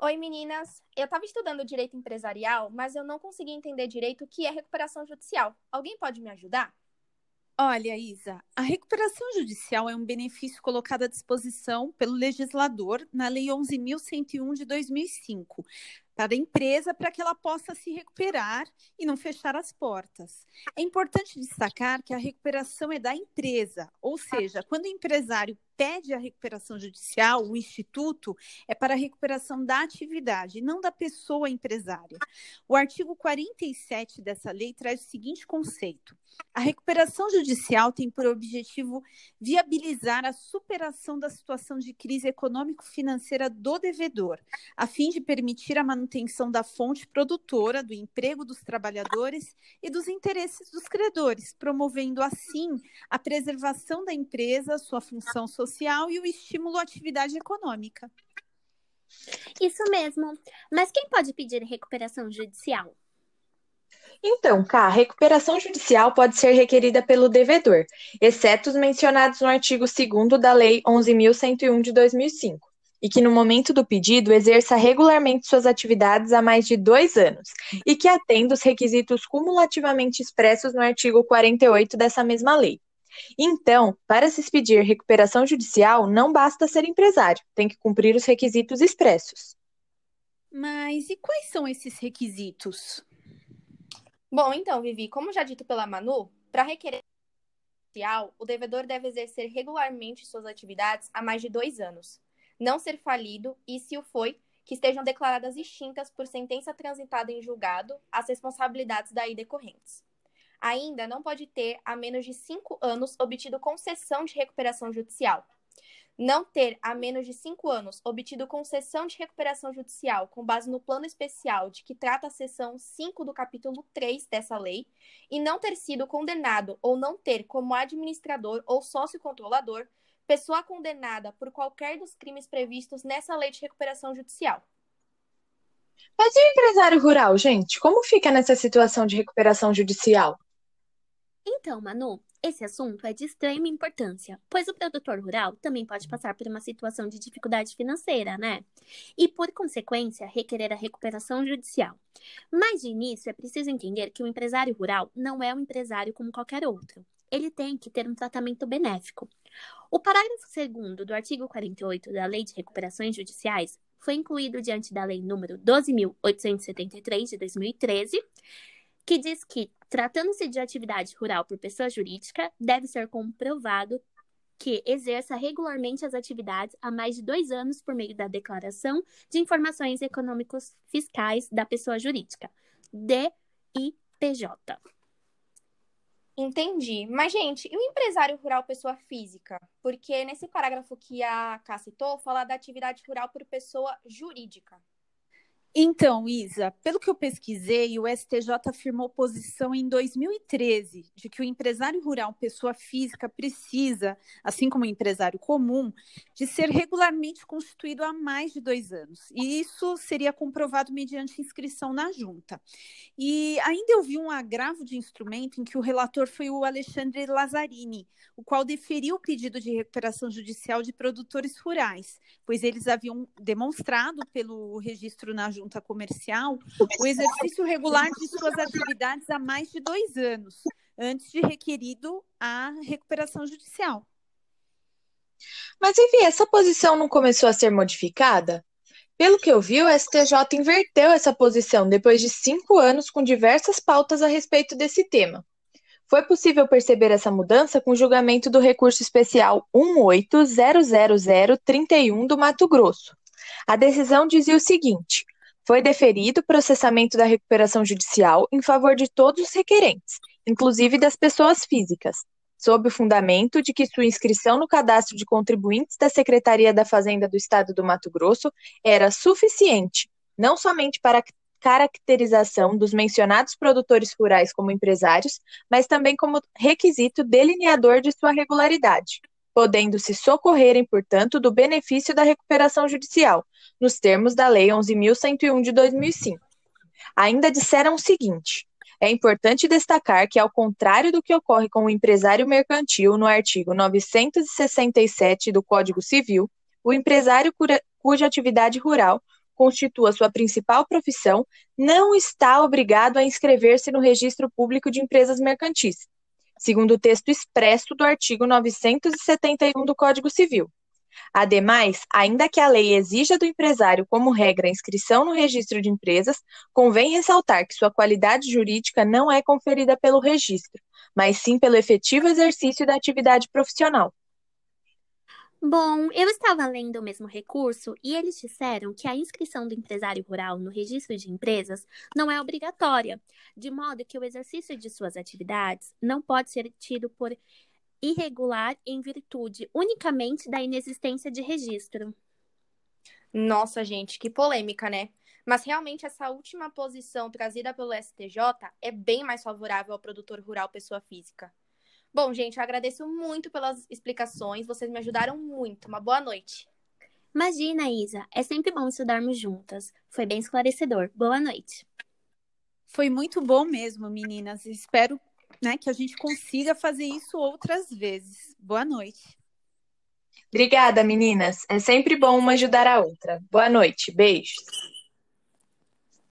Oi, meninas. Eu estava estudando direito empresarial, mas eu não consegui entender direito o que é recuperação judicial. Alguém pode me ajudar? Olha, Isa, a recuperação judicial é um benefício colocado à disposição pelo legislador na Lei 11.101 de 2005 para a empresa para que ela possa se recuperar e não fechar as portas. É importante destacar que a recuperação é da empresa, ou seja, quando o empresário pede a recuperação judicial, o instituto, é para a recuperação da atividade, não da pessoa empresária. O artigo 47 dessa lei traz o seguinte conceito: a recuperação judicial tem por objetivo viabilizar a superação da situação de crise econômico-financeira do devedor, a fim de permitir a manutenção da fonte produtora, do emprego dos trabalhadores e dos interesses dos credores, promovendo assim a preservação da empresa, sua função social social e o estímulo à atividade econômica. Isso mesmo. Mas quem pode pedir recuperação judicial? Então, Cá, a recuperação judicial pode ser requerida pelo devedor, exceto os mencionados no artigo 2 da Lei 11.101 de 2005, e que no momento do pedido exerça regularmente suas atividades há mais de dois anos, e que atenda os requisitos cumulativamente expressos no artigo 48 dessa mesma lei. Então, para se expedir recuperação judicial, não basta ser empresário, tem que cumprir os requisitos expressos. Mas e quais são esses requisitos? Bom, então, Vivi, como já dito pela Manu, para requerer judicial, o devedor deve exercer regularmente suas atividades há mais de dois anos, não ser falido e, se o foi, que estejam declaradas extintas por sentença transitada em julgado as responsabilidades daí decorrentes ainda não pode ter, há menos de cinco anos, obtido concessão de recuperação judicial. Não ter, há menos de cinco anos, obtido concessão de recuperação judicial com base no plano especial de que trata a seção 5 do capítulo 3 dessa lei, e não ter sido condenado ou não ter como administrador ou sócio controlador pessoa condenada por qualquer dos crimes previstos nessa lei de recuperação judicial. Mas e o empresário rural, gente? Como fica nessa situação de recuperação judicial? Então, Manu, esse assunto é de extrema importância, pois o produtor rural também pode passar por uma situação de dificuldade financeira, né? E, por consequência, requerer a recuperação judicial. Mas, de início, é preciso entender que o empresário rural não é um empresário como qualquer outro. Ele tem que ter um tratamento benéfico. O parágrafo 2 do artigo 48 da Lei de Recuperações Judiciais foi incluído diante da Lei número 12.873 de 2013 que diz que, tratando-se de atividade rural por pessoa jurídica, deve ser comprovado que exerça regularmente as atividades há mais de dois anos por meio da declaração de informações econômicos fiscais da pessoa jurídica, DIPJ. Entendi. Mas, gente, e o empresário rural pessoa física? Porque nesse parágrafo que a Cá citou, fala da atividade rural por pessoa jurídica. Então, Isa, pelo que eu pesquisei, o STJ afirmou posição em 2013 de que o empresário rural, pessoa física, precisa, assim como o empresário comum, de ser regularmente constituído há mais de dois anos. E isso seria comprovado mediante inscrição na junta. E ainda eu vi um agravo de instrumento em que o relator foi o Alexandre Lazzarini, o qual deferiu o pedido de recuperação judicial de produtores rurais, pois eles haviam demonstrado pelo registro na junta comercial o exercício regular de suas atividades há mais de dois anos, antes de requerido a recuperação judicial. Mas, enfim, essa posição não começou a ser modificada? Pelo que eu vi, o STJ inverteu essa posição depois de cinco anos com diversas pautas a respeito desse tema. Foi possível perceber essa mudança com o julgamento do recurso especial 1800031 do Mato Grosso. A decisão dizia o seguinte: foi deferido o processamento da recuperação judicial em favor de todos os requerentes, inclusive das pessoas físicas, sob o fundamento de que sua inscrição no cadastro de contribuintes da Secretaria da Fazenda do Estado do Mato Grosso era suficiente, não somente para a caracterização dos mencionados produtores rurais como empresários, mas também como requisito delineador de sua regularidade podendo se socorrerem, portanto, do benefício da recuperação judicial, nos termos da Lei 11.101 de 2005. Ainda disseram o seguinte: é importante destacar que, ao contrário do que ocorre com o empresário mercantil no artigo 967 do Código Civil, o empresário cuja atividade rural constitua sua principal profissão, não está obrigado a inscrever-se no Registro Público de Empresas Mercantis, segundo o texto expresso do artigo 971 do Código Civil. Ademais, ainda que a lei exija do empresário como regra a inscrição no registro de empresas, convém ressaltar que sua qualidade jurídica não é conferida pelo registro, mas sim pelo efetivo exercício da atividade profissional. Bom, eu estava lendo o mesmo recurso e eles disseram que a inscrição do empresário rural no registro de empresas não é obrigatória, de modo que o exercício de suas atividades não pode ser tido por irregular em virtude unicamente da inexistência de registro. Nossa, gente, que polêmica, né? Mas realmente essa última posição trazida pelo STJ é bem mais favorável ao produtor rural pessoa física. Bom, gente, eu agradeço muito pelas explicações, vocês me ajudaram muito. Uma boa noite. Imagina, Isa, é sempre bom estudarmos juntas. Foi bem esclarecedor. Boa noite. Foi muito bom mesmo, meninas. Espero né, que a gente consiga fazer isso outras vezes. Boa noite. Obrigada, meninas. É sempre bom uma ajudar a outra. Boa noite. Beijos.